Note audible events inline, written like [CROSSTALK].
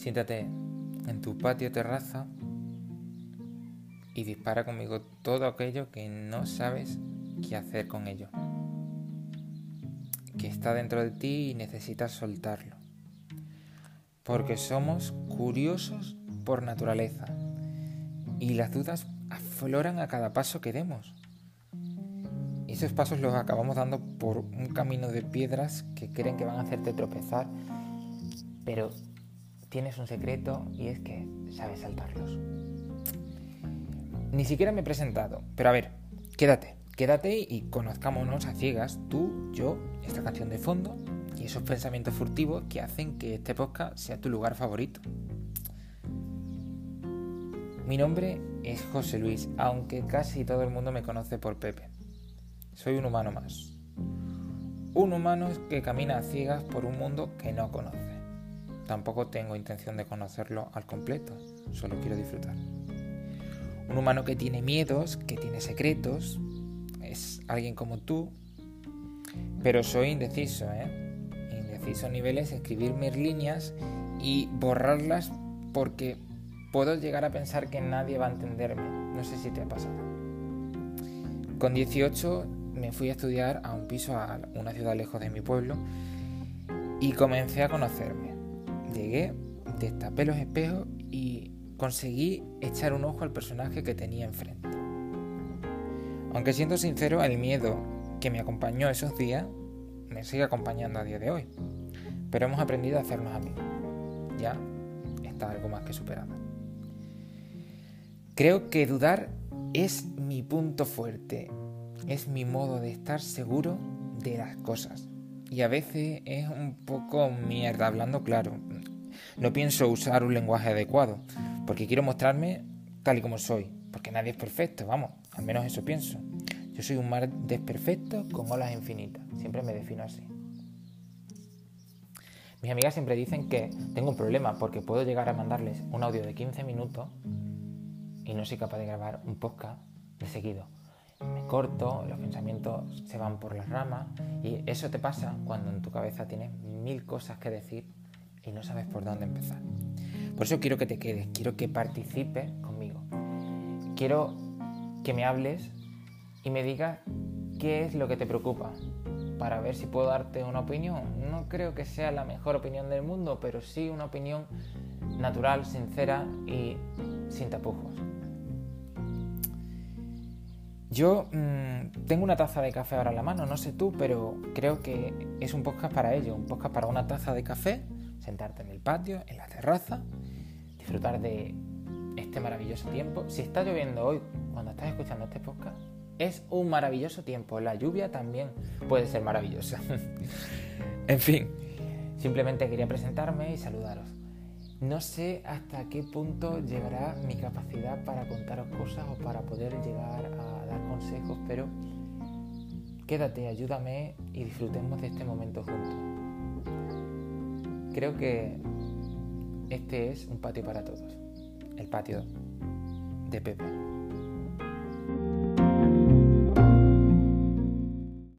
Siéntate en tu patio terraza y dispara conmigo todo aquello que no sabes qué hacer con ello. Que está dentro de ti y necesitas soltarlo. Porque somos curiosos por naturaleza y las dudas afloran a cada paso que demos. Y esos pasos los acabamos dando por un camino de piedras que creen que van a hacerte tropezar, pero tienes un secreto y es que sabes saltarlos. Ni siquiera me he presentado, pero a ver, quédate, quédate y conozcámonos a ciegas, tú, yo, esta canción de fondo y esos pensamientos furtivos que hacen que este podcast sea tu lugar favorito. Mi nombre es José Luis, aunque casi todo el mundo me conoce por Pepe. Soy un humano más. Un humano que camina a ciegas por un mundo que no conoce. Tampoco tengo intención de conocerlo al completo, solo quiero disfrutar. Un humano que tiene miedos, que tiene secretos, es alguien como tú, pero soy indeciso, ¿eh? Indeciso a niveles escribir mis líneas y borrarlas porque puedo llegar a pensar que nadie va a entenderme. No sé si te ha pasado. Con 18 me fui a estudiar a un piso a una ciudad lejos de mi pueblo y comencé a conocerme. Llegué, destapé los espejos y conseguí echar un ojo al personaje que tenía enfrente. Aunque siendo sincero, el miedo que me acompañó esos días me sigue acompañando a día de hoy. Pero hemos aprendido a hacernos amigos. Ya está algo más que superado. Creo que dudar es mi punto fuerte. Es mi modo de estar seguro de las cosas. Y a veces es un poco mierda, hablando claro. No pienso usar un lenguaje adecuado, porque quiero mostrarme tal y como soy, porque nadie es perfecto, vamos, al menos eso pienso. Yo soy un mar desperfecto con olas infinitas, siempre me defino así. Mis amigas siempre dicen que tengo un problema porque puedo llegar a mandarles un audio de 15 minutos y no soy capaz de grabar un podcast de seguido. Me corto, los pensamientos se van por las ramas y eso te pasa cuando en tu cabeza tienes mil cosas que decir y no sabes por dónde empezar. Por eso quiero que te quedes, quiero que participes conmigo. Quiero que me hables y me digas qué es lo que te preocupa para ver si puedo darte una opinión. No creo que sea la mejor opinión del mundo, pero sí una opinión natural, sincera y sin tapujos. Yo mmm, tengo una taza de café ahora en la mano, no sé tú, pero creo que es un podcast para ello, un podcast para una taza de café sentarte en el patio, en la terraza, disfrutar de este maravilloso tiempo. Si está lloviendo hoy, cuando estás escuchando este podcast, es un maravilloso tiempo. La lluvia también puede ser maravillosa. [LAUGHS] en fin, simplemente quería presentarme y saludaros. No sé hasta qué punto llegará mi capacidad para contaros cosas o para poder llegar a dar consejos, pero quédate, ayúdame y disfrutemos de este momento juntos. Creo que este es un patio para todos, el patio de Pepe.